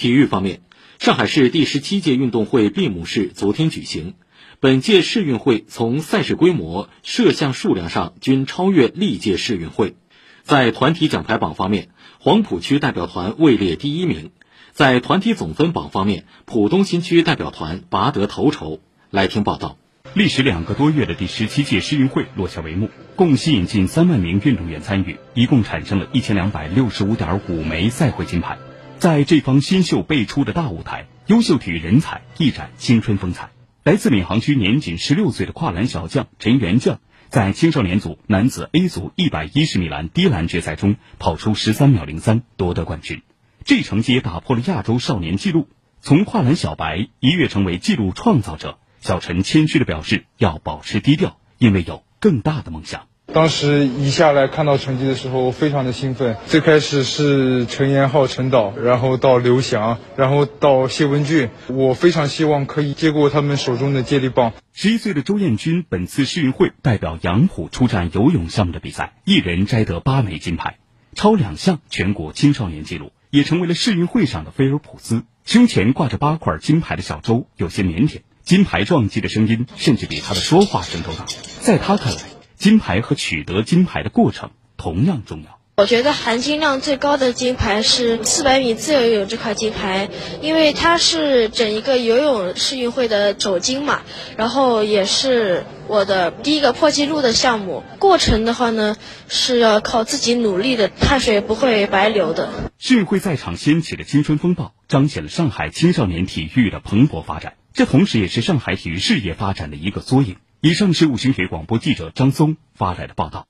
体育方面，上海市第十七届运动会闭幕式昨天举行。本届世运会从赛事规模、摄像数量上均超越历届世运会。在团体奖牌榜方面，黄浦区代表团位列第一名；在团体总分榜方面，浦东新区代表团拔得头筹。来听报道。历时两个多月的第十七届世运会落下帷幕，共吸引近三万名运动员参与，一共产生了一千两百六十五点五枚赛会金牌。在这方新秀辈出的大舞台，优秀体育人才一展青春风采。来自闵行区年仅十六岁的跨栏小将陈元将，在青少年组男子 A 组一百一十米栏低栏决赛中跑出十三秒零三，夺得冠军。这成绩也打破了亚洲少年纪录，从跨栏小白一跃成为纪录创造者。小陈谦虚的表示，要保持低调，因为有更大的梦想。当时一下来看到成绩的时候，非常的兴奋。最开始是陈延浩、陈导，然后到刘翔，然后到谢文俊。我非常希望可以接过他们手中的接力棒。十一岁的周彦军本次世运会代表杨浦出战游泳项目的比赛，一人摘得八枚金牌，超两项全国青少年纪录，也成为了世运会上的菲尔普斯。胸前挂着八块金牌的小周有些腼腆，金牌撞击的声音甚至比他的说话声都大。在他看来。金牌和取得金牌的过程同样重要。我觉得含金量最高的金牌是四百米自由泳这块金牌，因为它是整一个游泳世运会的首金嘛，然后也是我的第一个破纪录的项目。过程的话呢，是要靠自己努力的，汗水不会白流的。世运会在场掀起的青春风暴，彰显了上海青少年体育的蓬勃发展，这同时也是上海体育事业发展的一个缩影。以上是五星铁广播记者张松发来的报道。